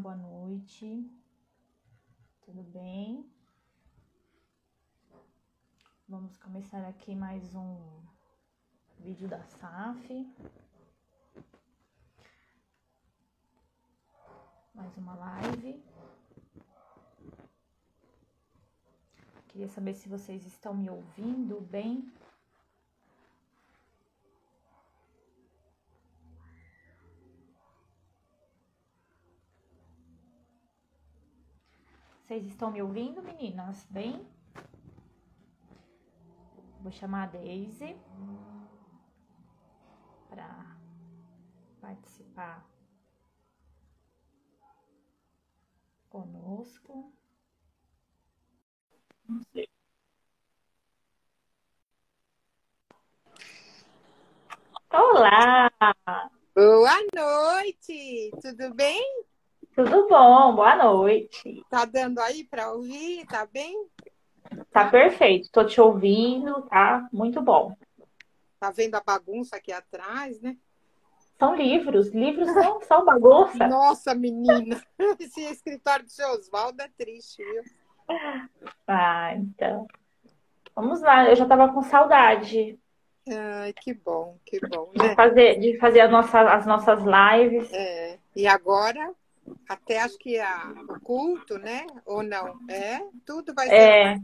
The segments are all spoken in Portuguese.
boa noite. Tudo bem? Vamos começar aqui mais um vídeo da SAF. Mais uma live. Queria saber se vocês estão me ouvindo bem. Vocês estão me ouvindo, meninas? Bem? Vou chamar a Daisy para participar conosco. Olá! Boa noite! Tudo bem? Tudo bom? Boa noite. Tá dando aí para ouvir? Tá bem? Tá perfeito. Tô te ouvindo, tá muito bom. Tá vendo a bagunça aqui atrás, né? São livros. Livros são, são bagunça. Nossa, menina. Esse escritório do seu Oswaldo é triste, viu? Ah, então. Vamos lá. Eu já tava com saudade. Ai, que bom, que bom. De fazer, de fazer nossa, as nossas lives. É. E agora até acho que a, o culto, né? Ou não? É, tudo vai ser. É,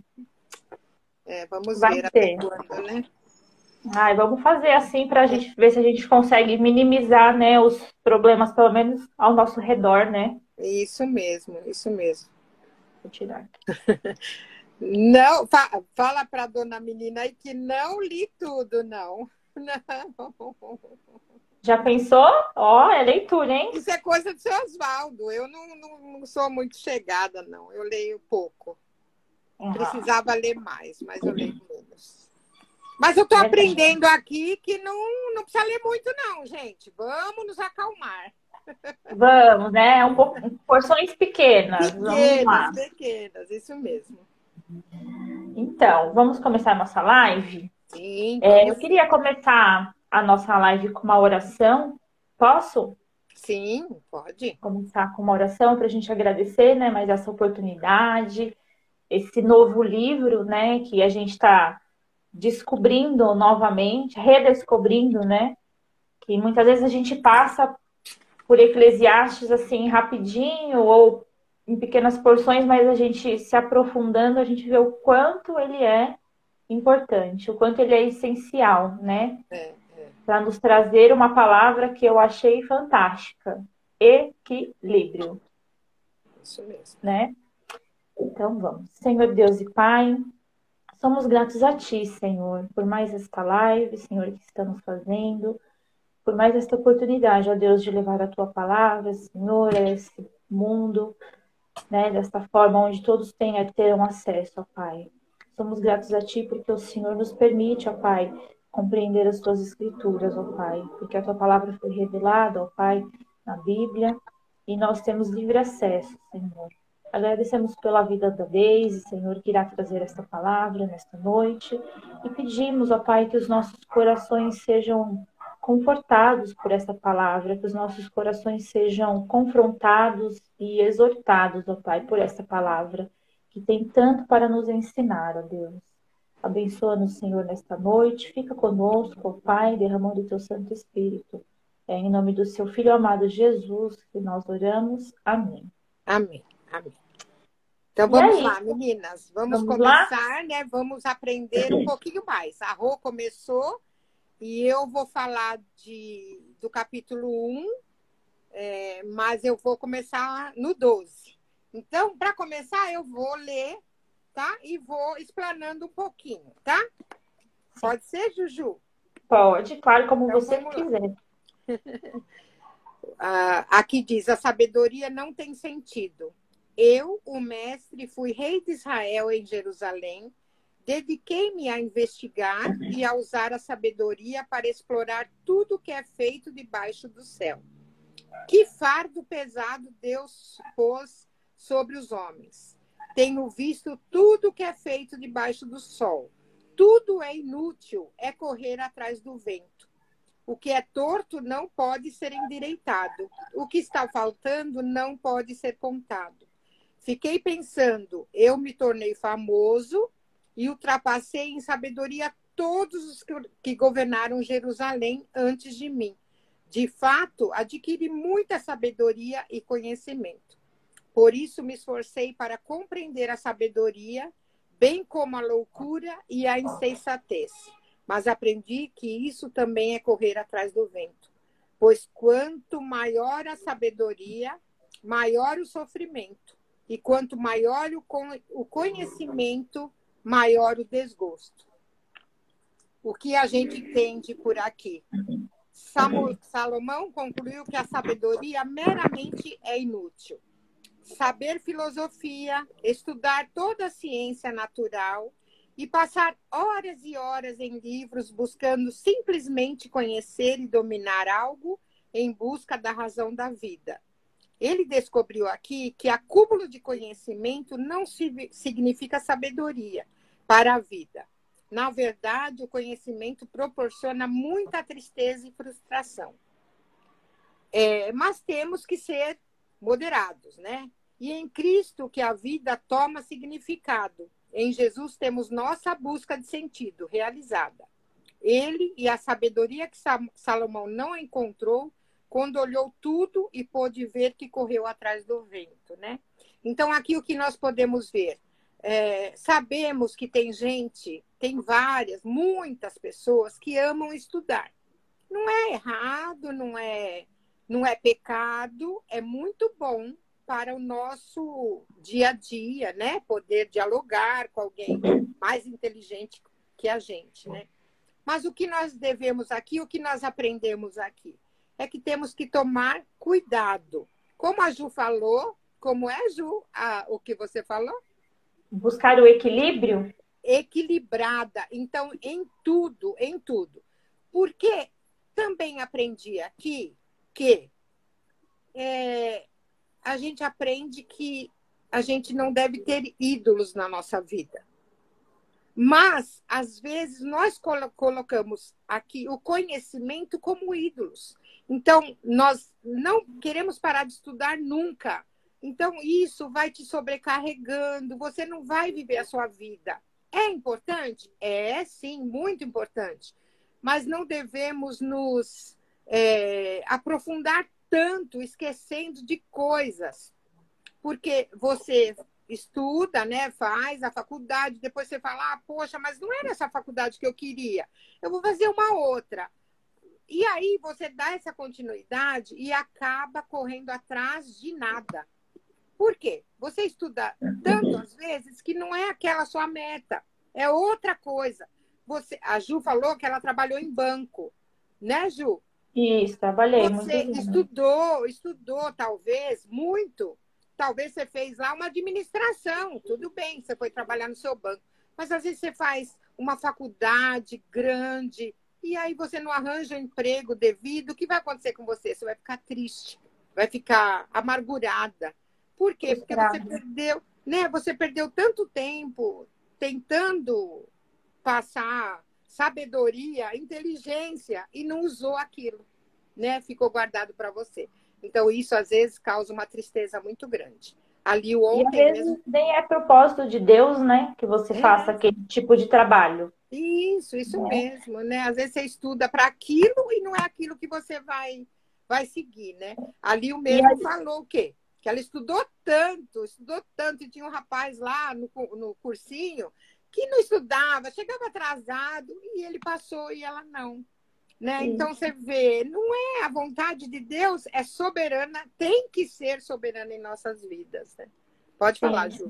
é vamos vai ver ter. quando, né? Ai, vamos fazer assim para a gente ver se a gente consegue minimizar, né, os problemas, pelo menos ao nosso redor, né? Isso mesmo, isso mesmo. Vou tirar. Não, fa fala para dona menina aí que não li tudo, não. Não. Já pensou? Ó, é leitura, hein? Isso é coisa do seu Oswaldo. Eu não, não, não, sou muito chegada, não. Eu leio pouco. Uhum. Precisava ler mais, mas eu leio menos. Mas eu estou aprendendo aqui que não, não precisa ler muito, não, gente. Vamos nos acalmar. Vamos, né? Um pouco, porções pequenas. Pequenas, pequenas, isso mesmo. Então, vamos começar a nossa live? Sim. É, eu queria começar a nossa live com uma oração. Posso? Sim, pode. Começar com uma oração para a gente agradecer, né, mais essa oportunidade, esse novo livro, né, que a gente está descobrindo novamente, redescobrindo, né, que muitas vezes a gente passa por Eclesiastes assim rapidinho ou em pequenas porções, mas a gente se aprofundando, a gente vê o quanto ele é importante, o quanto ele é essencial, né? É para nos trazer uma palavra que eu achei fantástica: equilíbrio. Isso mesmo. Né? Então vamos. Senhor Deus e Pai, somos gratos a Ti, Senhor, por mais esta live, Senhor, que estamos fazendo, por mais esta oportunidade, ó Deus, de levar a Tua palavra, Senhor, a esse mundo, né, desta forma onde todos tenham, tenham acesso, ó Pai. Somos gratos a Ti porque o Senhor nos permite, ó Pai, compreender as tuas escrituras, ó Pai, porque a tua palavra foi revelada, ó Pai, na Bíblia, e nós temos livre acesso, Senhor. Agradecemos pela vida da Deise, Senhor, que irá trazer esta palavra nesta noite, e pedimos, ó Pai, que os nossos corações sejam confortados por esta palavra, que os nossos corações sejam confrontados e exortados, ó Pai, por esta palavra, que tem tanto para nos ensinar, ó Deus. Abençoa-nos, Senhor, nesta noite. Fica conosco, ó Pai, derramando o teu Santo Espírito. É em nome do seu Filho amado Jesus que nós oramos. Amém. Amém. Amém. Então vamos lá, meninas. Vamos, vamos começar, lá? né? Vamos aprender um pouquinho mais. A Rô começou e eu vou falar de, do capítulo 1, é, mas eu vou começar no 12. Então, para começar, eu vou ler tá? E vou explanando um pouquinho, tá? Pode ser, Juju? Pode, claro, como então, você quiser. ah, aqui diz: a sabedoria não tem sentido. Eu, o mestre, fui rei de Israel em Jerusalém. Dediquei-me a investigar e a usar a sabedoria para explorar tudo que é feito debaixo do céu. Que fardo pesado Deus pôs sobre os homens tenho visto tudo que é feito debaixo do sol. Tudo é inútil, é correr atrás do vento. O que é torto não pode ser endireitado. O que está faltando não pode ser contado. Fiquei pensando, eu me tornei famoso e ultrapassei em sabedoria todos os que governaram Jerusalém antes de mim. De fato, adquiri muita sabedoria e conhecimento. Por isso me esforcei para compreender a sabedoria, bem como a loucura e a insensatez. Mas aprendi que isso também é correr atrás do vento. Pois quanto maior a sabedoria, maior o sofrimento. E quanto maior o conhecimento, maior o desgosto. O que a gente entende por aqui? Salomão concluiu que a sabedoria meramente é inútil. Saber filosofia, estudar toda a ciência natural e passar horas e horas em livros buscando simplesmente conhecer e dominar algo em busca da razão da vida. Ele descobriu aqui que acúmulo de conhecimento não significa sabedoria para a vida. Na verdade, o conhecimento proporciona muita tristeza e frustração. É, mas temos que ser moderados, né? E em Cristo que a vida toma significado. Em Jesus temos nossa busca de sentido realizada. Ele e a sabedoria que Salomão não encontrou quando olhou tudo e pôde ver que correu atrás do vento, né? Então aqui o que nós podemos ver é, sabemos que tem gente, tem várias, muitas pessoas que amam estudar. Não é errado, não é, não é pecado, é muito bom para o nosso dia a dia, né? Poder dialogar com alguém mais inteligente que a gente, né? Mas o que nós devemos aqui, o que nós aprendemos aqui, é que temos que tomar cuidado. Como a Ju falou, como é, Ju, a, o que você falou? buscar o equilíbrio? Equilibrada. Então, em tudo, em tudo. Porque também aprendi aqui que é, a gente aprende que a gente não deve ter ídolos na nossa vida. Mas, às vezes, nós colocamos aqui o conhecimento como ídolos. Então, nós não queremos parar de estudar nunca. Então, isso vai te sobrecarregando, você não vai viver a sua vida. É importante? É, sim, muito importante. Mas não devemos nos é, aprofundar tanto, esquecendo de coisas. Porque você estuda, né, faz a faculdade, depois você fala, ah, poxa, mas não era essa faculdade que eu queria. Eu vou fazer uma outra. E aí você dá essa continuidade e acaba correndo atrás de nada. Por quê? Você estuda tanto às vezes que não é aquela sua meta, é outra coisa. Você, a Ju falou que ela trabalhou em banco, né, Ju? Isso, trabalhei. Você estudou, estudou talvez muito. Talvez você fez lá uma administração, tudo bem, você foi trabalhar no seu banco. Mas às vezes você faz uma faculdade grande e aí você não arranja um emprego devido. O que vai acontecer com você? Você vai ficar triste, vai ficar amargurada. Por quê? Porque você perdeu, né? Você perdeu tanto tempo tentando passar sabedoria, inteligência e não usou aquilo, né? Ficou guardado para você. Então isso às vezes causa uma tristeza muito grande. Ali o ontem e às vezes mesmo... nem é propósito de Deus, né, que você é. faça aquele tipo de trabalho. Isso, isso é. mesmo, né? Às vezes você estuda para aquilo e não é aquilo que você vai vai seguir, né? Ali o mesmo aí... falou o quê? que ela estudou tanto, estudou tanto, e tinha um rapaz lá no, no cursinho que não estudava, chegava atrasado e ele passou e ela não. Né? Então você vê, não é a vontade de Deus, é soberana, tem que ser soberana em nossas vidas. Né? Pode falar, Ju.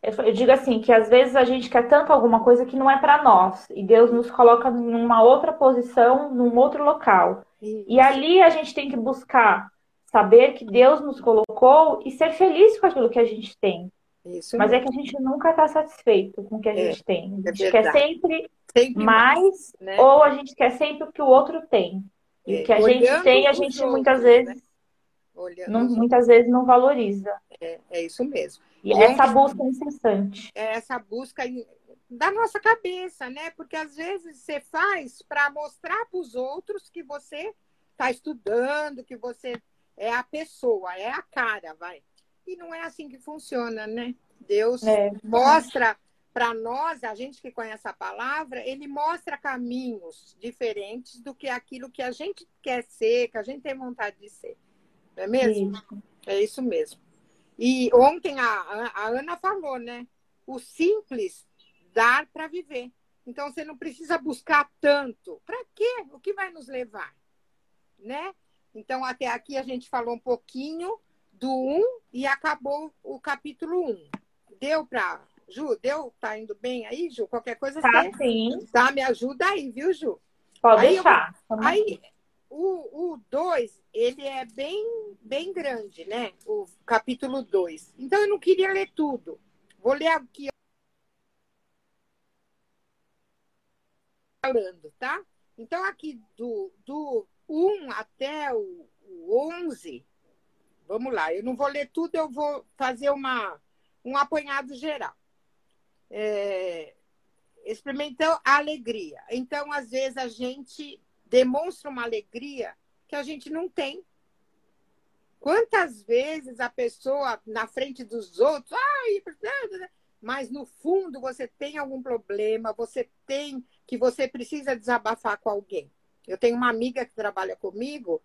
Eu digo assim, que às vezes a gente quer tanto alguma coisa que não é para nós, e Deus nos coloca numa outra posição, num outro local. E ali a gente tem que buscar saber que Deus nos colocou e ser feliz com aquilo que a gente tem. Isso Mas mesmo. é que a gente nunca está satisfeito com o que a é, gente tem. A gente é quer sempre, sempre mais, mais né? ou a gente quer sempre o que o outro tem. E é. o que a gente tem, a gente outros, muitas vezes né? não, muitas vezes não valoriza. É, é isso mesmo. E é essa busca incessante. É essa busca da nossa cabeça, né? Porque às vezes você faz para mostrar para os outros que você está estudando, que você é a pessoa, é a cara, vai. E não é assim que funciona, né? Deus é. mostra para nós, a gente que conhece a palavra, ele mostra caminhos diferentes do que aquilo que a gente quer ser, que a gente tem vontade de ser. Não é mesmo? É isso mesmo. E ontem a, a Ana falou, né? O simples dar para viver. Então você não precisa buscar tanto. Para quê? O que vai nos levar? Né? Então até aqui a gente falou um pouquinho do 1 e acabou o capítulo 1. Deu para Ju, deu? Tá indo bem aí, Ju? Qualquer coisa tá, você... sim. Tá, me ajuda aí, viu, Ju? Pode aí deixar. Eu... Aí, o 2, ele é bem, bem grande, né? O capítulo 2. Então, eu não queria ler tudo. Vou ler aqui. Falando, tá? Então, aqui do, do 1 até o, o 11, vamos lá. Eu não vou ler tudo, eu vou fazer uma, um apanhado geral é, experimentou a alegria. Então, às vezes, a gente demonstra uma alegria que a gente não tem. Quantas vezes a pessoa na frente dos outros, ai, mas no fundo você tem algum problema, você tem que você precisa desabafar com alguém. Eu tenho uma amiga que trabalha comigo,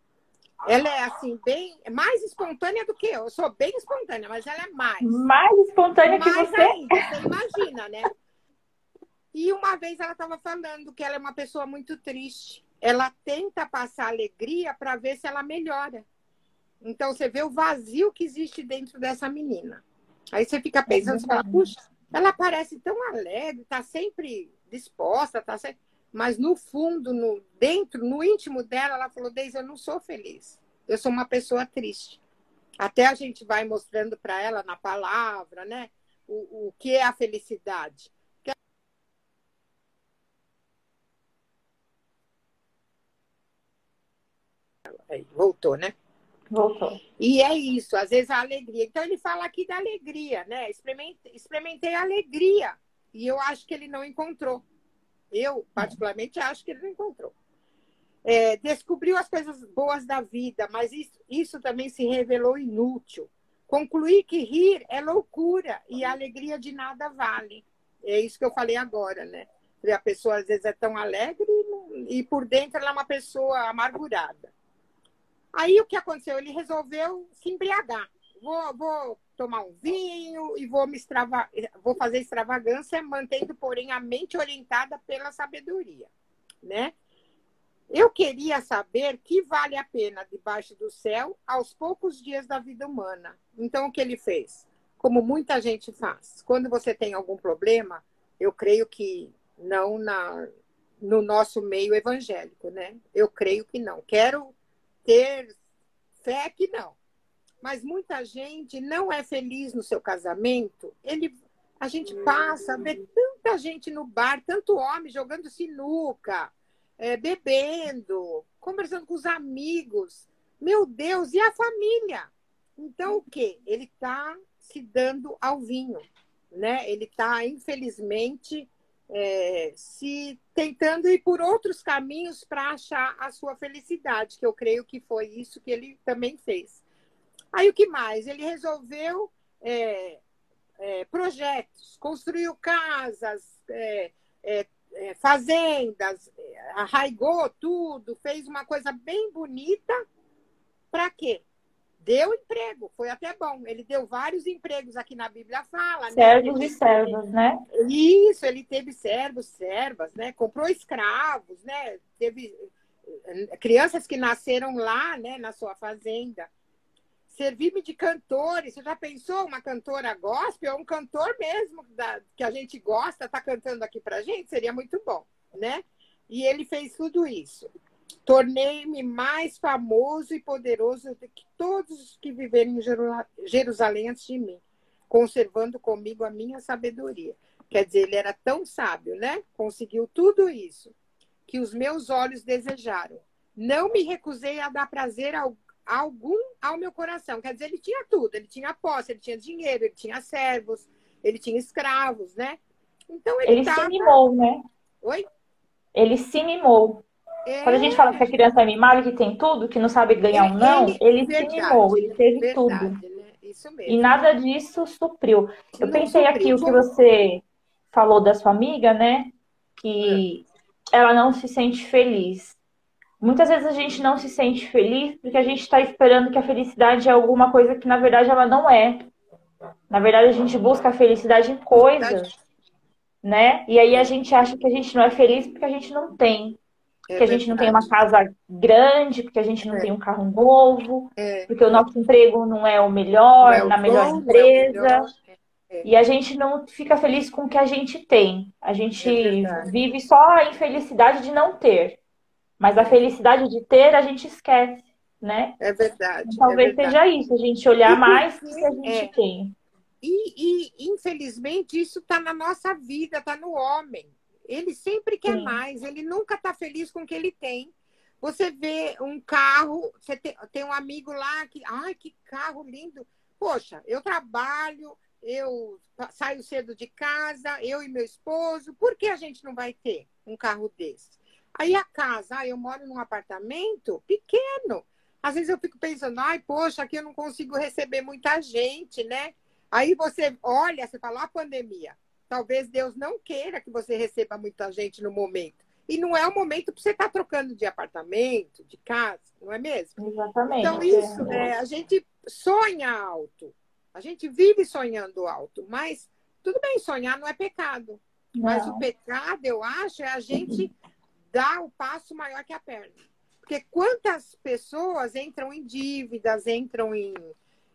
ela é assim, bem mais espontânea do que eu. Eu sou bem espontânea, mas ela é mais. Mais espontânea mais que você? Ainda, você imagina, né? E uma vez ela estava falando que ela é uma pessoa muito triste. Ela tenta passar alegria para ver se ela melhora. Então você vê o vazio que existe dentro dessa menina. Aí você fica pensando, é você fala, puxa, ela parece tão alegre, está sempre disposta, tá sempre mas no fundo, no dentro, no íntimo dela, ela falou: Deise, eu não sou feliz. Eu sou uma pessoa triste. Até a gente vai mostrando para ela na palavra, né? O, o que é a felicidade. Aí, voltou, né? Voltou. E é isso, às vezes a alegria. Então ele fala aqui da alegria, né? Experimentei, experimentei a alegria. E eu acho que ele não encontrou. Eu, particularmente, acho que ele não encontrou. É, descobriu as coisas boas da vida, mas isso, isso também se revelou inútil. Concluir que rir é loucura e a alegria de nada vale. É isso que eu falei agora, né? A pessoa às vezes é tão alegre e, por dentro ela é uma pessoa amargurada. Aí o que aconteceu? Ele resolveu se embriagar. Vou, vou tomar um vinho e vou me extrava... vou fazer extravagância, mantendo, porém, a mente orientada pela sabedoria, né? Eu queria saber que vale a pena debaixo do céu aos poucos dias da vida humana. Então, o que ele fez? Como muita gente faz. Quando você tem algum problema, eu creio que não na, no nosso meio evangélico, né? Eu creio que não. Quero ter fé que não mas muita gente não é feliz no seu casamento. Ele, a gente passa a ver tanta gente no bar, tanto homem jogando sinuca, é, bebendo, conversando com os amigos. Meu Deus, e a família? Então, o quê? Ele está se dando ao vinho, né? Ele está, infelizmente, é, se tentando ir por outros caminhos para achar a sua felicidade, que eu creio que foi isso que ele também fez. Aí o que mais? Ele resolveu é, é, projetos, construiu casas, é, é, é fazendas, arraigou tudo, fez uma coisa bem bonita. Para quê? Deu emprego, foi até bom. Ele deu vários empregos aqui na Bíblia fala, né? Servos né? e servas, né? Isso, ele teve servos, servas, né? Comprou escravos, né? Teve eh, crianças que nasceram lá, né, na sua fazenda servir-me de cantores. Você já pensou uma cantora gospel, um cantor mesmo da, que a gente gosta, está cantando aqui para gente? Seria muito bom, né? E ele fez tudo isso. Tornei-me mais famoso e poderoso do que todos os que viverem em Jerusalém antes de mim, conservando comigo a minha sabedoria. Quer dizer, ele era tão sábio, né? Conseguiu tudo isso que os meus olhos desejaram. Não me recusei a dar prazer ao algum ao meu coração. Quer dizer, ele tinha tudo, ele tinha posse, ele tinha dinheiro, ele tinha servos, ele tinha escravos, né? Então ele, ele tava... se mimou, né? Oi? Ele se mimou. É... Quando a gente fala que a criança é mimada, que tem tudo, que não sabe ganhar um não, ele, ele verdade, se mimou, ele teve verdade, tudo. Né? Isso mesmo. E nada disso supriu. Eu não pensei supriu. aqui o que você falou da sua amiga, né? Que é. ela não se sente feliz. Muitas vezes a gente não se sente feliz porque a gente está esperando que a felicidade é alguma coisa que na verdade ela não é. Na verdade, a gente busca a felicidade em coisas, né? E aí a gente acha que a gente não é feliz porque a gente não tem. É porque a gente não tem uma casa grande, porque a gente não é. tem um carro novo, é. porque o nosso emprego não é o melhor, é o na melhor bom, empresa. Melhor. É. E a gente não fica feliz com o que a gente tem. A gente é vive só a infelicidade de não ter. Mas a felicidade de ter, a gente esquece, né? É verdade. Então, talvez verdade. seja isso, a gente olhar mais o que a gente tem. E, e, infelizmente, isso está na nossa vida, está no homem. Ele sempre quer Sim. mais, ele nunca está feliz com o que ele tem. Você vê um carro, você tem, tem um amigo lá que, ai, que carro lindo. Poxa, eu trabalho, eu saio cedo de casa, eu e meu esposo, por que a gente não vai ter um carro desse? Aí a casa, ah, eu moro num apartamento pequeno. Às vezes eu fico pensando, ai, poxa, aqui eu não consigo receber muita gente, né? Aí você olha, você fala, a pandemia. Talvez Deus não queira que você receba muita gente no momento. E não é o momento para você estar tá trocando de apartamento, de casa, não é mesmo? Exatamente. Então, isso, é, a gente sonha alto. A gente vive sonhando alto. Mas tudo bem, sonhar não é pecado. Não. Mas o pecado, eu acho, é a gente dar o passo maior que a perna. Porque quantas pessoas entram em dívidas, entram em.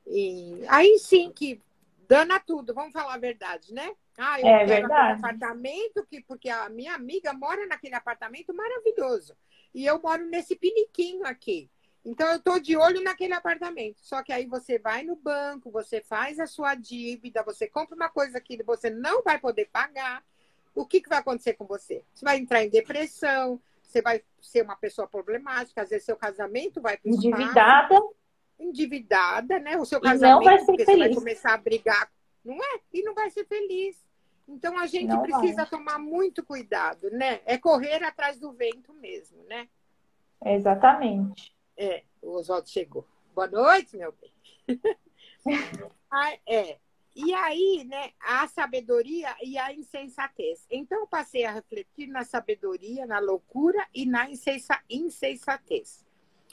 em... Aí sim que dana tudo, vamos falar a verdade, né? Ah, eu é quero verdade. aquele apartamento, que, porque a minha amiga mora naquele apartamento maravilhoso. E eu moro nesse piniquinho aqui. Então eu estou de olho naquele apartamento. Só que aí você vai no banco, você faz a sua dívida, você compra uma coisa que você não vai poder pagar. O que, que vai acontecer com você? Você vai entrar em depressão, você vai ser uma pessoa problemática, às vezes seu casamento vai para Endividada. endividada, né? O seu casamento não vai ser feliz. você vai começar a brigar, não é? E não vai ser feliz. Então a gente não precisa vai. tomar muito cuidado, né? É correr atrás do vento mesmo, né? Exatamente. É, o Oswaldo chegou. Boa noite, meu bem. ah, é. E aí, né, a sabedoria e a insensatez. Então, eu passei a refletir na sabedoria, na loucura e na insensatez.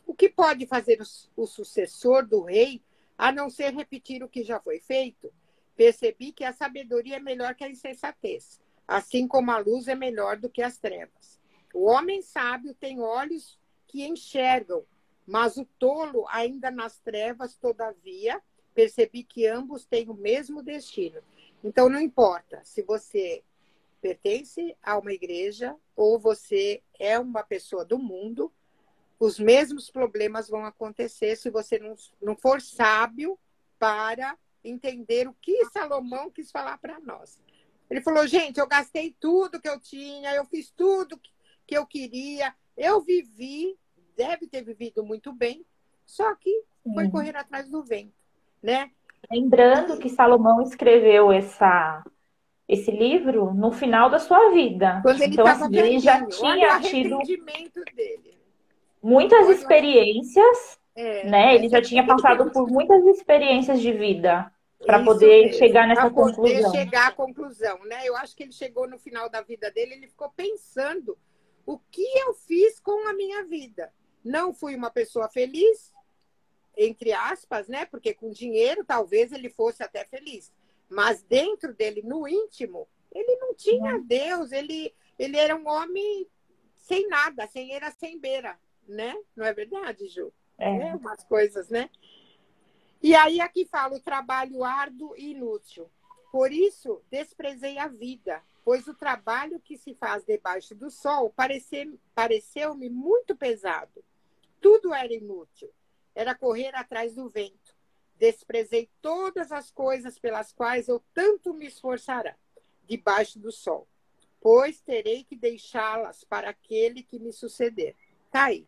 O que pode fazer o, o sucessor do rei a não ser repetir o que já foi feito? percebi que a sabedoria é melhor que a insensatez, assim como a luz é melhor do que as trevas. O homem sábio tem olhos que enxergam, mas o tolo, ainda nas trevas, todavia, percebi que ambos têm o mesmo destino. Então, não importa se você pertence a uma igreja ou você é uma pessoa do mundo, os mesmos problemas vão acontecer se você não, não for sábio para entender o que Salomão quis falar para nós. Ele falou: gente, eu gastei tudo que eu tinha, eu fiz tudo que eu queria, eu vivi, deve ter vivido muito bem, só que foi uhum. correr atrás do vento, né? Lembrando que Salomão escreveu essa, esse livro no final da sua vida. Quando ele, então, assim, ele já tinha tido muitas experiências é, né? Ele já tinha passado por muitas experiências de vida para poder mesmo, chegar nessa pra poder conclusão. chegar à conclusão, né? Eu acho que ele chegou no final da vida dele, ele ficou pensando o que eu fiz com a minha vida. Não fui uma pessoa feliz, entre aspas, né? Porque com dinheiro talvez ele fosse até feliz, mas dentro dele, no íntimo, ele não tinha uhum. Deus, ele ele era um homem sem nada, sem era sem beira, né? Não é verdade, Ju? É. é. Umas coisas, né? E aí aqui fala o trabalho árduo e inútil. Por isso, desprezei a vida, pois o trabalho que se faz debaixo do sol pareceu-me muito pesado. Tudo era inútil. Era correr atrás do vento. Desprezei todas as coisas pelas quais eu tanto me esforçará debaixo do sol, pois terei que deixá-las para aquele que me suceder. Tá aí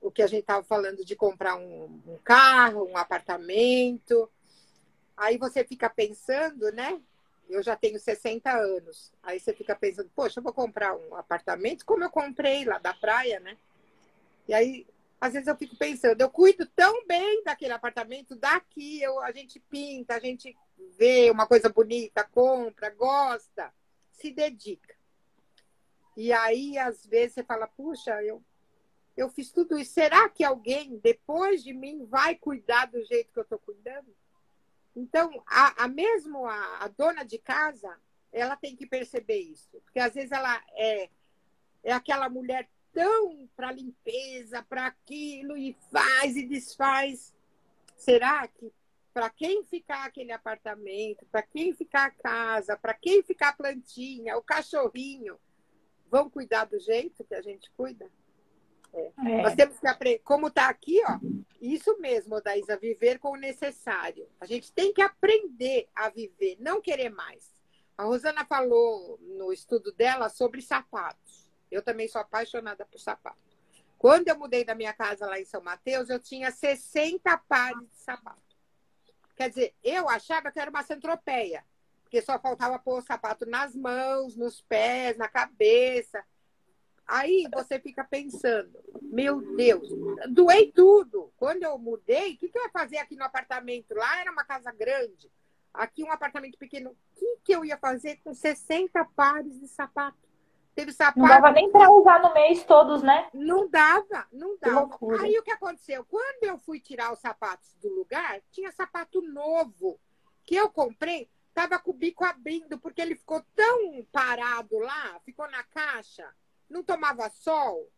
o que a gente estava falando de comprar um, um, carro, um apartamento. Aí você fica pensando, né? eu já tenho 60 anos. Aí você fica pensando, poxa, eu vou comprar um apartamento como eu comprei lá da praia, né? E aí, às vezes eu fico pensando, eu cuido tão bem daquele apartamento, daqui eu, a gente pinta, a gente vê uma coisa bonita, compra, gosta, se dedica. E aí, às vezes, você fala, puxa, eu, eu fiz tudo isso. Será que alguém, depois de mim, vai cuidar do jeito que eu estou cuidando? Então, a, a mesmo a, a, dona de casa, ela tem que perceber isso. Porque às vezes ela é, é aquela mulher tão para limpeza, para aquilo, e faz e desfaz. Será que para quem ficar aquele apartamento, para quem ficar a casa, para quem ficar a plantinha, o cachorrinho, vão cuidar do jeito que a gente cuida? É. É. Nós temos que aprender, como está aqui, ó, isso mesmo, Daísa, viver com o necessário. A gente tem que aprender a viver, não querer mais. A Rosana falou no estudo dela sobre sapatos. Eu também sou apaixonada por sapato. Quando eu mudei da minha casa lá em São Mateus, eu tinha 60 pares de sapato. Quer dizer, eu achava que era uma centropeia, porque só faltava pôr o sapato nas mãos, nos pés, na cabeça. Aí você fica pensando, meu Deus, doei tudo. Quando eu mudei, o que, que eu ia fazer aqui no apartamento? Lá era uma casa grande, aqui um apartamento pequeno. O que, que eu ia fazer com 60 pares de sapato? Teve sapato. Não dava nem para usar no mês todos, né? Não dava, não dava. Aí o que aconteceu? Quando eu fui tirar os sapatos do lugar, tinha sapato novo que eu comprei, tava com o bico abrindo, porque ele ficou tão parado lá, ficou na caixa não tomava sol,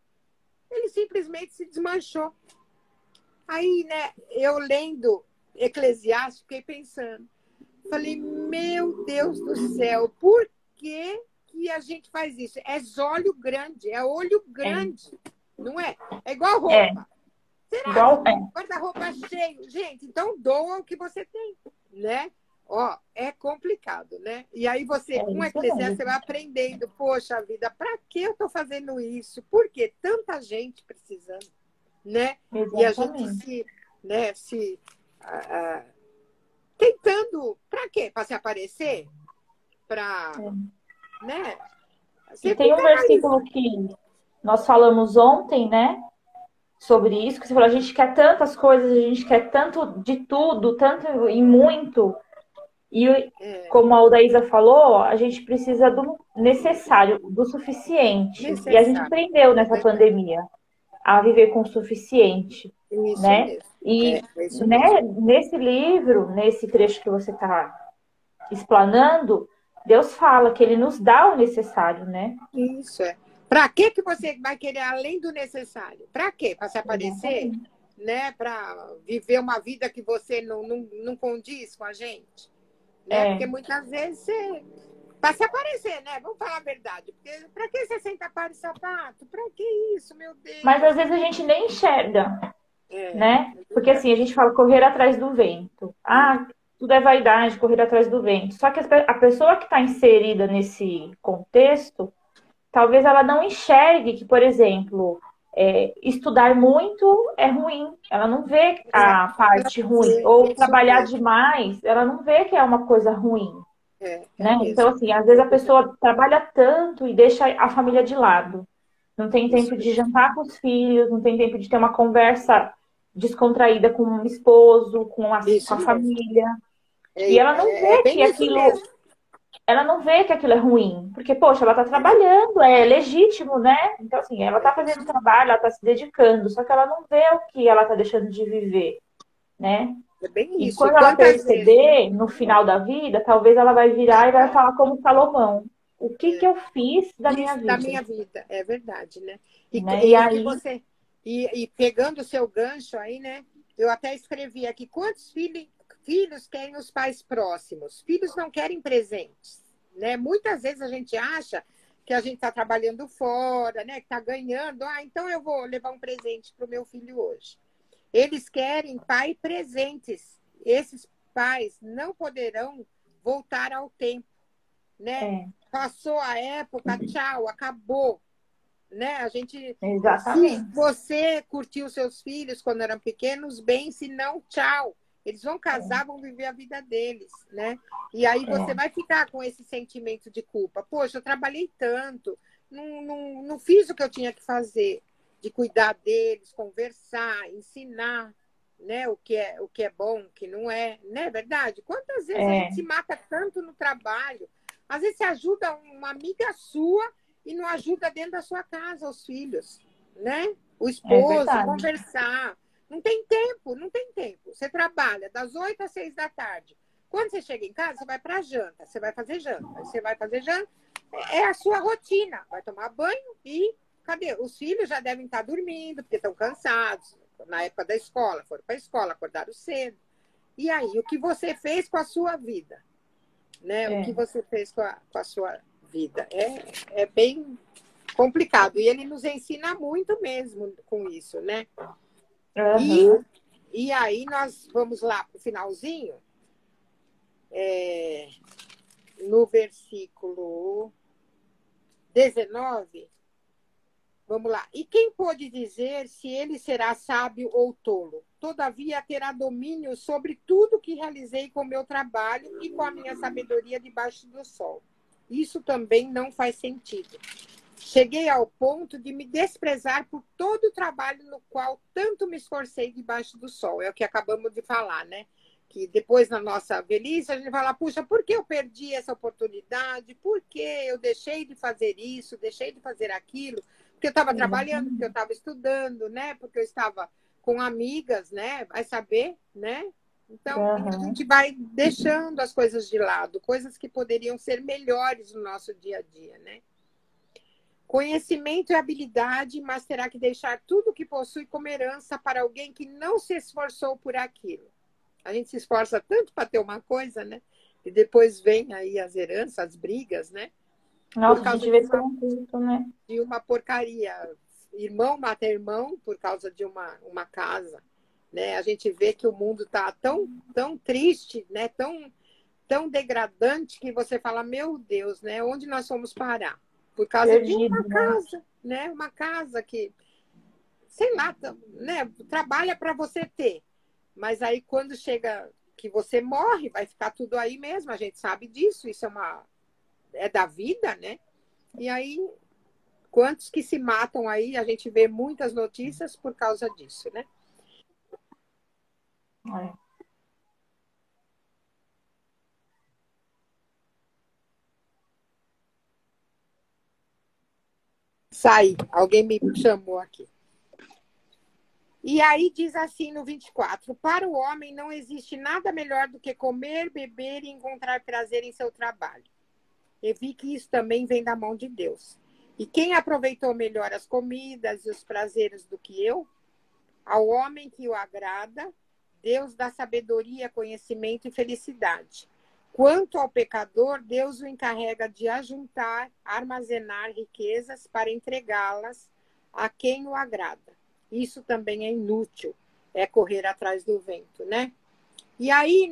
ele simplesmente se desmanchou. Aí, né, eu lendo Eclesiastes, fiquei pensando. Falei, meu Deus do céu, por que, que a gente faz isso? É olho grande, é olho grande, é. não é? É igual roupa. É. Será? Igual, é. Guarda-roupa cheio. Gente, então doa o que você tem, né? Ó, é complicado, né? E aí você, é com a Eclesiastes, você vai aprendendo, poxa vida, para que eu estou fazendo isso? Por que tanta gente precisando, né? Exatamente. E a gente se, né, se uh, uh, tentando, para quê? Para se aparecer? Para, é. Né? e tem um versículo que nós falamos ontem, né? Sobre isso, que você falou, a gente quer tantas coisas, a gente quer tanto de tudo, tanto e muito, e é. como a Aldaísa falou, a gente precisa do necessário, do suficiente. Necessário. E a gente aprendeu nessa é. pandemia a viver com o suficiente. Isso né? Mesmo. E é né, nesse livro, nesse trecho que você está explanando, Deus fala que ele nos dá o necessário, né? Isso é. Para que que você vai querer além do necessário? Para quê? Para se aparecer, né? Para viver uma vida que você não, não, não condiz com a gente? Né? É. Porque muitas vezes você. Para se aparecer, né? Vamos falar a verdade. Porque para que 60 pares de sapato? Para que isso, meu Deus? Mas às vezes a gente nem enxerga. É, né? Porque assim, a gente fala correr atrás do vento. Ah, tudo é vaidade, correr atrás do vento. Só que a pessoa que está inserida nesse contexto, talvez ela não enxergue que, por exemplo, é, estudar muito é ruim. Ela não vê a parte ruim. Ou trabalhar demais, ela não vê que é uma coisa ruim. É, é né? Então, assim, às vezes a pessoa trabalha tanto e deixa a família de lado. Não tem tempo de jantar com os filhos, não tem tempo de ter uma conversa descontraída com o esposo, com a, com a família. É, e ela não é, vê que aquilo. Mesmo ela não vê que aquilo é ruim. Porque, poxa, ela está trabalhando, é legítimo, né? Então, assim, ela está fazendo trabalho, ela está se dedicando, só que ela não vê o que ela está deixando de viver, né? É bem isso. E quando ela perceber, no final da vida, talvez ela vai virar e vai falar como Salomão. O que, é. que eu fiz da isso, minha vida? Da minha vida, é verdade, né? E, né? e, e aí... você... E, e pegando o seu gancho aí, né? Eu até escrevi aqui, quantos filhos, Filhos querem os pais próximos, filhos não querem presentes. Né? Muitas vezes a gente acha que a gente está trabalhando fora, né? que está ganhando. Ah, então eu vou levar um presente para o meu filho hoje. Eles querem pai presentes. Esses pais não poderão voltar ao tempo. Né? É. Passou a época, tchau, acabou. Né? A gente. Exatamente. Se você curtiu seus filhos quando eram pequenos, bem, se não, tchau Eles vão casar, é. vão viver a vida deles, né? E aí você é. vai ficar com esse sentimento de culpa. Poxa, eu trabalhei tanto, não, não, não fiz o que eu tinha que fazer, de cuidar deles, conversar, ensinar, né? O que é, o que é bom, o que não é, não é verdade? Quantas vezes é. a gente se mata tanto no trabalho? Às vezes você ajuda uma amiga sua e não ajuda dentro da sua casa os filhos, né? O esposo, é conversar. Não tem tempo, não tem tempo. Você trabalha das 8 às 6 da tarde. Quando você chega em casa, você vai para janta, você vai fazer janta. Você vai fazer janta, é a sua rotina. Vai tomar banho e cadê? Os filhos já devem estar dormindo, porque estão cansados. Na época da escola, foram para a escola, acordaram cedo. E aí, o que você fez com a sua vida? Né? É. O que você fez com a, com a sua vida? É, é bem complicado. E ele nos ensina muito mesmo com isso, né? Uhum. E, e aí nós vamos lá para o finalzinho. É, no versículo 19. Vamos lá. E quem pode dizer se ele será sábio ou tolo? Todavia terá domínio sobre tudo que realizei com meu trabalho e com a minha sabedoria debaixo do sol. Isso também não faz sentido. Cheguei ao ponto de me desprezar por todo o trabalho no qual tanto me esforcei debaixo do sol. É o que acabamos de falar, né? Que depois, na nossa velhice, a gente fala: puxa, por que eu perdi essa oportunidade? Por que eu deixei de fazer isso, deixei de fazer aquilo? Porque eu estava uhum. trabalhando, porque eu estava estudando, né? Porque eu estava com amigas, né? Vai saber, né? Então, uhum. a gente vai deixando as coisas de lado, coisas que poderiam ser melhores no nosso dia a dia, né? Conhecimento e habilidade, mas terá que deixar tudo que possui como herança para alguém que não se esforçou por aquilo. A gente se esforça tanto para ter uma coisa, né? E depois vem aí as heranças, as brigas, né? Nossa, a gente vê uma, né? De uma porcaria. Irmão mata irmão por causa de uma, uma casa. Né? A gente vê que o mundo está tão, tão triste, né? tão, tão degradante, que você fala, meu Deus, né? onde nós fomos parar? Por causa Perdido, de uma né? casa, né? Uma casa que, sei lá, né? trabalha para você ter. Mas aí quando chega que você morre, vai ficar tudo aí mesmo, a gente sabe disso, isso é uma é da vida, né? E aí quantos que se matam aí, a gente vê muitas notícias por causa disso, né? É. Saí, alguém me chamou aqui. E aí diz assim no 24: Para o homem não existe nada melhor do que comer, beber e encontrar prazer em seu trabalho. E vi que isso também vem da mão de Deus. E quem aproveitou melhor as comidas e os prazeres do que eu? Ao homem que o agrada, Deus dá sabedoria, conhecimento e felicidade. Quanto ao pecador, Deus o encarrega de ajuntar, armazenar riquezas para entregá-las a quem o agrada. Isso também é inútil, é correr atrás do vento, né? E aí,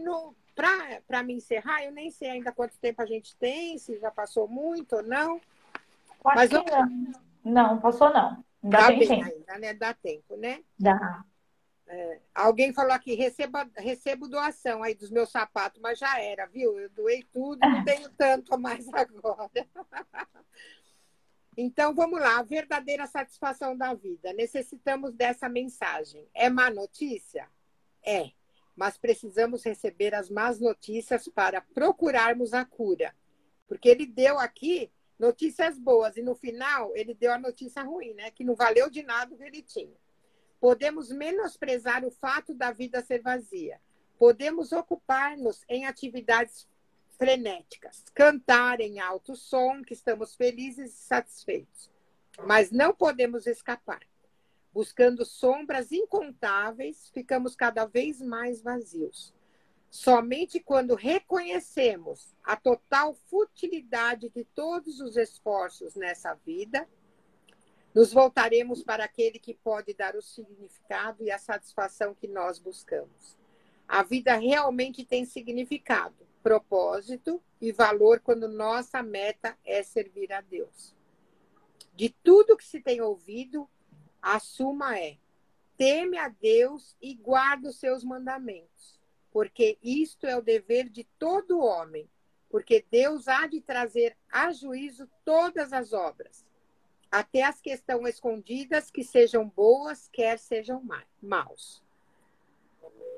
para me encerrar, eu nem sei ainda quanto tempo a gente tem, se já passou muito ou não. Mas eu... não. não, passou não. Ainda Dá tem tempo. ainda, né? Dá tempo, né? Dá. É, alguém falou aqui, receba, recebo doação aí dos meus sapatos, mas já era, viu? Eu doei tudo, não tenho tanto a mais agora. então, vamos lá, a verdadeira satisfação da vida. Necessitamos dessa mensagem. É má notícia? É, mas precisamos receber as más notícias para procurarmos a cura. Porque ele deu aqui notícias boas e no final ele deu a notícia ruim, né? Que não valeu de nada o que ele tinha. Podemos menosprezar o fato da vida ser vazia. Podemos ocupar-nos em atividades frenéticas, cantar em alto som que estamos felizes e satisfeitos. Mas não podemos escapar. Buscando sombras incontáveis, ficamos cada vez mais vazios. Somente quando reconhecemos a total futilidade de todos os esforços nessa vida, nos voltaremos para aquele que pode dar o significado e a satisfação que nós buscamos. A vida realmente tem significado, propósito e valor quando nossa meta é servir a Deus. De tudo que se tem ouvido, a suma é: teme a Deus e guarda os seus mandamentos. porque isto é o dever de todo homem, porque Deus há de trazer a juízo todas as obras, até as que estão escondidas, que sejam boas, quer sejam maus.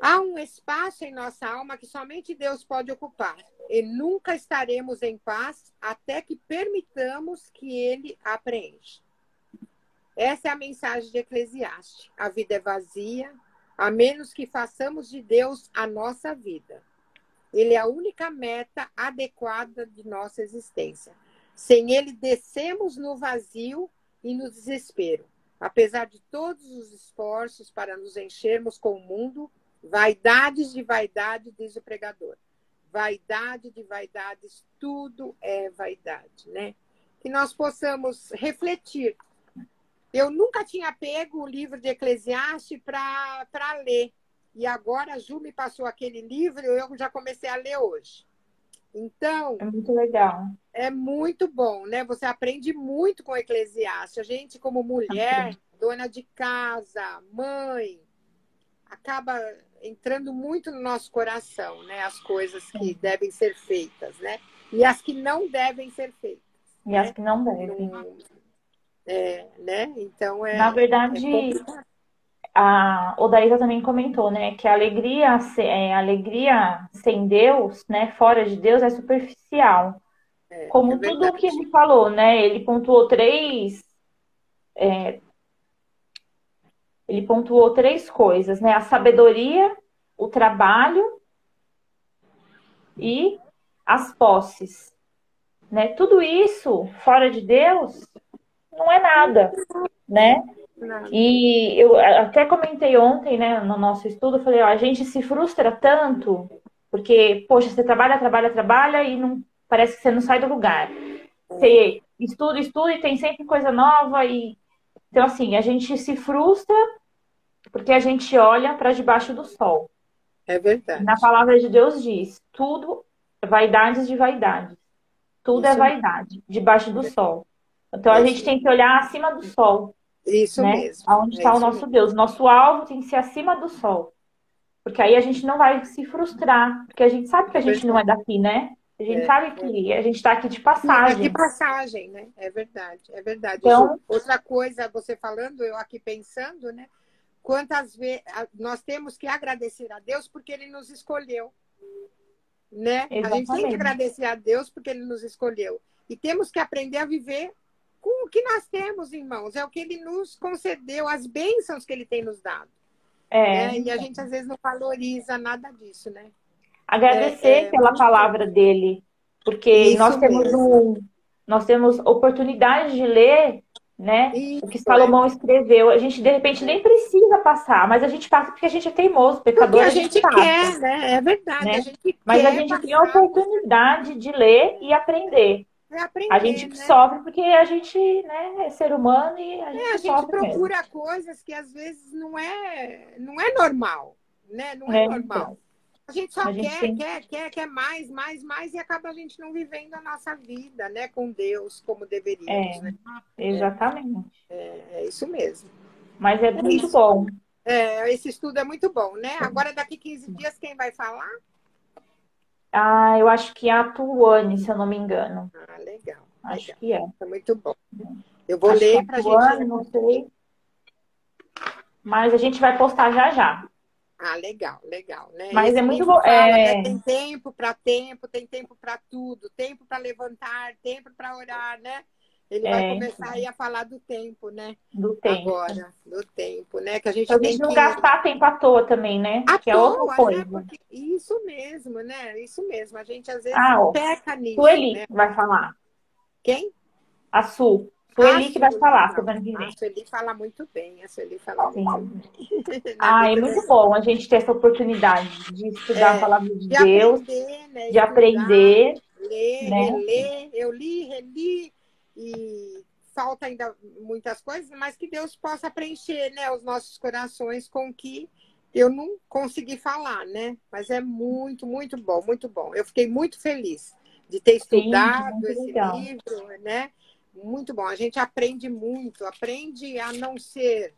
Há um espaço em nossa alma que somente Deus pode ocupar, e nunca estaremos em paz até que permitamos que Ele a preencha. Essa é a mensagem de Eclesiastes. A vida é vazia, a menos que façamos de Deus a nossa vida. Ele é a única meta adequada de nossa existência. Sem ele, descemos no vazio e no desespero. Apesar de todos os esforços para nos enchermos com o mundo, vaidades de vaidade, diz o pregador. Vaidade de vaidades, tudo é vaidade, né? Que nós possamos refletir eu nunca tinha pego o livro de Eclesiastes para ler. E agora a Ju me passou aquele livro e eu já comecei a ler hoje. Então. É muito legal. É muito bom, né? Você aprende muito com Eclesiastes. A gente, como mulher, dona de casa, mãe, acaba entrando muito no nosso coração, né? As coisas que devem ser feitas, né? E as que não devem ser feitas. E né? as que não devem. É, né? Então é. Na verdade, é a Odaísa também comentou, né, que a alegria, é, a alegria sem Deus, né, fora de Deus, é superficial. É, Como é tudo o que ele falou, né? Ele pontuou três. É, ele pontuou três coisas, né? A sabedoria, o trabalho e as posses. Né? Tudo isso, fora de Deus, não é nada, né? E eu até comentei ontem, né, no nosso estudo, falei, ó, a gente se frustra tanto, porque, poxa, você trabalha, trabalha, trabalha e não parece que você não sai do lugar. Você estuda, estuda e tem sempre coisa nova e então assim, a gente se frustra porque a gente olha para debaixo do sol. É verdade. Na palavra de Deus diz: tudo vaidades de vaidades. Tudo é Isso. é vaidade debaixo do sol. Então a gente tem que olhar acima do sol. Isso né? mesmo. Aonde está é o nosso mesmo. Deus. Nosso alvo tem que ser acima do sol. Porque aí a gente não vai se frustrar. Porque a gente sabe que a gente não é daqui, né? A gente é, sabe que a gente está aqui de passagem. É de passagem, né? É verdade, é verdade. Então, outra coisa, você falando, eu aqui pensando, né? Quantas vezes nós temos que agradecer a Deus porque Ele nos escolheu. Né? Exatamente. A gente tem que agradecer a Deus porque Ele nos escolheu. E temos que aprender a viver o que nós temos, irmãos. É o que ele nos concedeu, as bênçãos que ele tem nos dado. É. Né? E a gente às vezes não valoriza nada disso, né? Agradecer é, é, pela palavra dele, porque nós temos um, nós temos oportunidade de ler, né? Isso, o que Salomão é. escreveu. A gente de repente nem precisa passar, mas a gente passa porque a gente é teimoso, pecador. Porque a gente, a gente quer, né? É verdade. Né? A mas a gente tem a oportunidade de ler e aprender. É aprender, a gente né? sofre porque a gente né, é ser humano e a gente, é, a gente procura mesmo. coisas que às vezes não é, não é normal, né? Não é, é normal. Então. A gente só a gente quer, tem... quer, quer, quer mais, mais, mais e acaba a gente não vivendo a nossa vida, né? Com Deus como deveríamos, é, né? Exatamente. É, é, isso mesmo. Mas é, é muito isso. bom. É, esse estudo é muito bom, né? Agora, daqui 15 dias, quem vai falar? Ah, eu acho que é a Tuane, se eu não me engano. Ah, legal. Acho legal. que é. É muito bom. Eu vou acho ler para a gente. Não sei. Mas a gente vai postar já já. Ah, legal, legal, né? Mas Esse é muito bom. É... Né? Tem tempo para tempo, tem tempo para tudo, tempo para levantar, tempo para orar, né? Ele é, vai começar aí a falar do tempo, né? Do tempo. Agora, do tempo, né? Que a gente tem gente não que... gastar tempo à toa também, né? À que toa, é outra né? coisa. Né? Isso mesmo, né? Isso mesmo. A gente às vezes ah, peca nisso. Sueli né? vai falar. Quem? A Su. Sueli ah, que vai falar semana que vem. A Sueli fala muito bem. A Sueli fala Sim. muito bem. ah, é muito bom a gente ter essa oportunidade de estudar é, a palavra de, de Deus, aprender, né? de Estudar, aprender. Ler, né? reler. Eu li, reli e falta ainda muitas coisas, mas que Deus possa preencher né, os nossos corações com que eu não consegui falar, né? Mas é muito, muito bom, muito bom. Eu fiquei muito feliz de ter estudado Sim, esse legal. livro, né? Muito bom. A gente aprende muito, aprende a não ser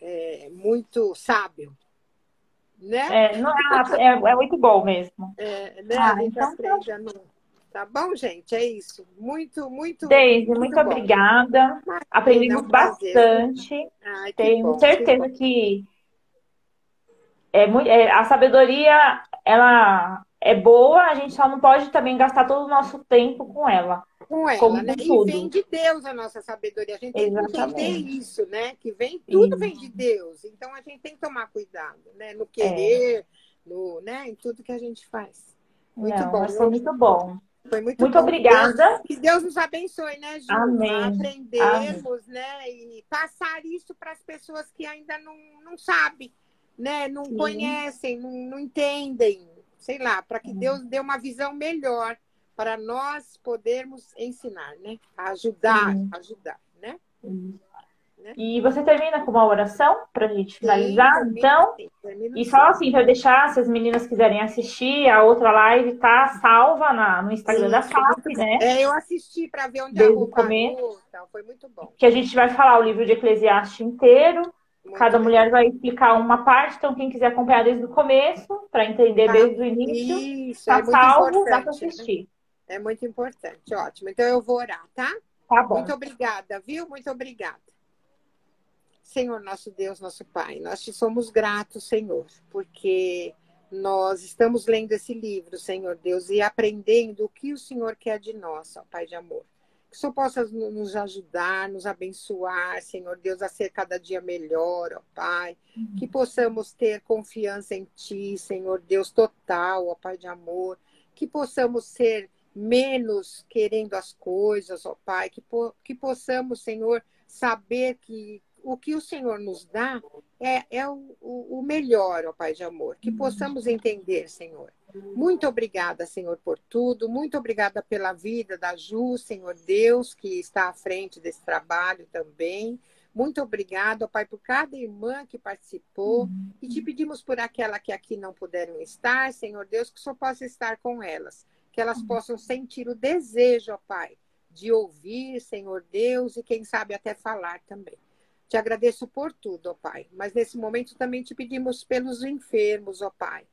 é, muito sábio, né? É, não, é, é, muito bom mesmo. É, né? Ah, a gente então, aprende a não Tá bom, gente? É isso. Muito, muito. Deise, muito, muito obrigada. Aprendemos bastante. Ai, Tenho bom, certeza que, que é muito, é, a sabedoria ela é boa, a gente só não pode também gastar todo o nosso tempo com ela. Com ela, né? E vem de Deus a nossa sabedoria. A gente tem Exatamente. que entender isso, né? Que vem, tudo vem de Deus. Então a gente tem que tomar cuidado, né? No querer, é. no, né? Em tudo que a gente faz. Muito não, bom. Foi muito bom. Foi muito, muito bom. obrigada. Que Deus nos abençoe, né, Ju? Amém. Aprendermos, Amém. né? E passar isso para as pessoas que ainda não, não sabem, né? Não Sim. conhecem, não, não entendem. Sei lá, para que Deus dê uma visão melhor para nós podermos ensinar, né? ajudar, Sim. ajudar, né? Sim. Né? E você termina com uma oração para a gente finalizar, sim, então? Sim, e só assim, para deixar, se as meninas quiserem assistir, a outra live tá salva na, no Instagram sim, da FAP, né? É, eu assisti para ver onde Desde a roupa então, foi muito bom. Que a gente vai falar o livro de Eclesiastes inteiro. Muito Cada bem. mulher vai explicar uma parte, então quem quiser acompanhar desde o começo, para entender tá. desde o início, Isso, tá é salvo, dá para assistir. Né? É muito importante, ótimo. Então eu vou orar, tá? Tá bom. Muito obrigada, viu? Muito obrigada. Senhor nosso Deus, nosso Pai, nós te somos gratos, Senhor, porque nós estamos lendo esse livro, Senhor Deus, e aprendendo o que o Senhor quer de nós, ó Pai de amor. Que o Senhor possa nos ajudar, nos abençoar, Senhor Deus, a ser cada dia melhor, ó Pai. Uhum. Que possamos ter confiança em Ti, Senhor Deus, total, ó Pai de amor. Que possamos ser menos querendo as coisas, ó Pai. Que, po que possamos, Senhor, saber que o que o Senhor nos dá é, é o, o melhor, ó Pai de amor. Que possamos entender, Senhor. Muito obrigada, Senhor, por tudo. Muito obrigada pela vida da Ju, Senhor Deus, que está à frente desse trabalho também. Muito obrigada, Pai, por cada irmã que participou. E te pedimos por aquela que aqui não puderam estar, Senhor Deus, que o Senhor possa estar com elas. Que elas possam sentir o desejo, ó Pai, de ouvir, Senhor Deus, e quem sabe até falar também. Te agradeço por tudo, ó Pai. Mas nesse momento também te pedimos pelos enfermos, ó Pai.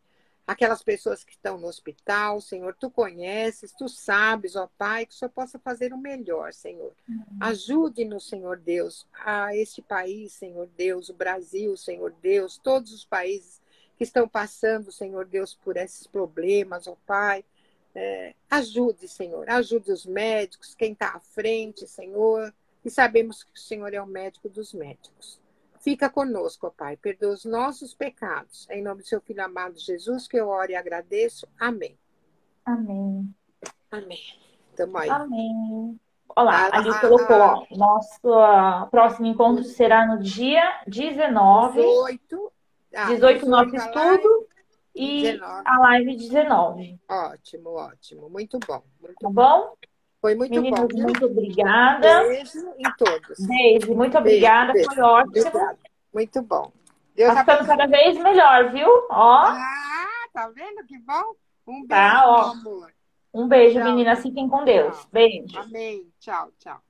Aquelas pessoas que estão no hospital, Senhor, tu conheces, tu sabes, ó Pai, que o Senhor possa fazer o melhor, Senhor. Ajude-nos, Senhor Deus, a este país, Senhor Deus, o Brasil, Senhor Deus, todos os países que estão passando, Senhor Deus, por esses problemas, ó Pai. É, ajude, Senhor, ajude os médicos, quem está à frente, Senhor e sabemos que o Senhor é o médico dos médicos. Fica conosco, ó Pai, perdoa os nossos pecados. É em nome do seu Filho amado Jesus que eu oro e agradeço. Amém. Amém. Amém. Tamo aí. Amém. Olá, a gente colocou, ó, nosso próximo encontro será no dia 19. 18. Ah, 18 nosso estudo e 19. a live 19. Ótimo, ótimo. Muito bom. Muito tá bom? Foi muito Meninas, bom. muito obrigada. Beijo em todos. Beijo, muito obrigada. Beijo, Foi ótimo. Obrigada. Muito bom. Deus tá ficando cada vez melhor, viu? Ó. Ah, tá vendo que bom? Um tá, beijo, tá, ó. amor. Um beijo, tchau. meninas. Fiquem com Deus. Tchau. Beijo. Amém. Tchau, tchau.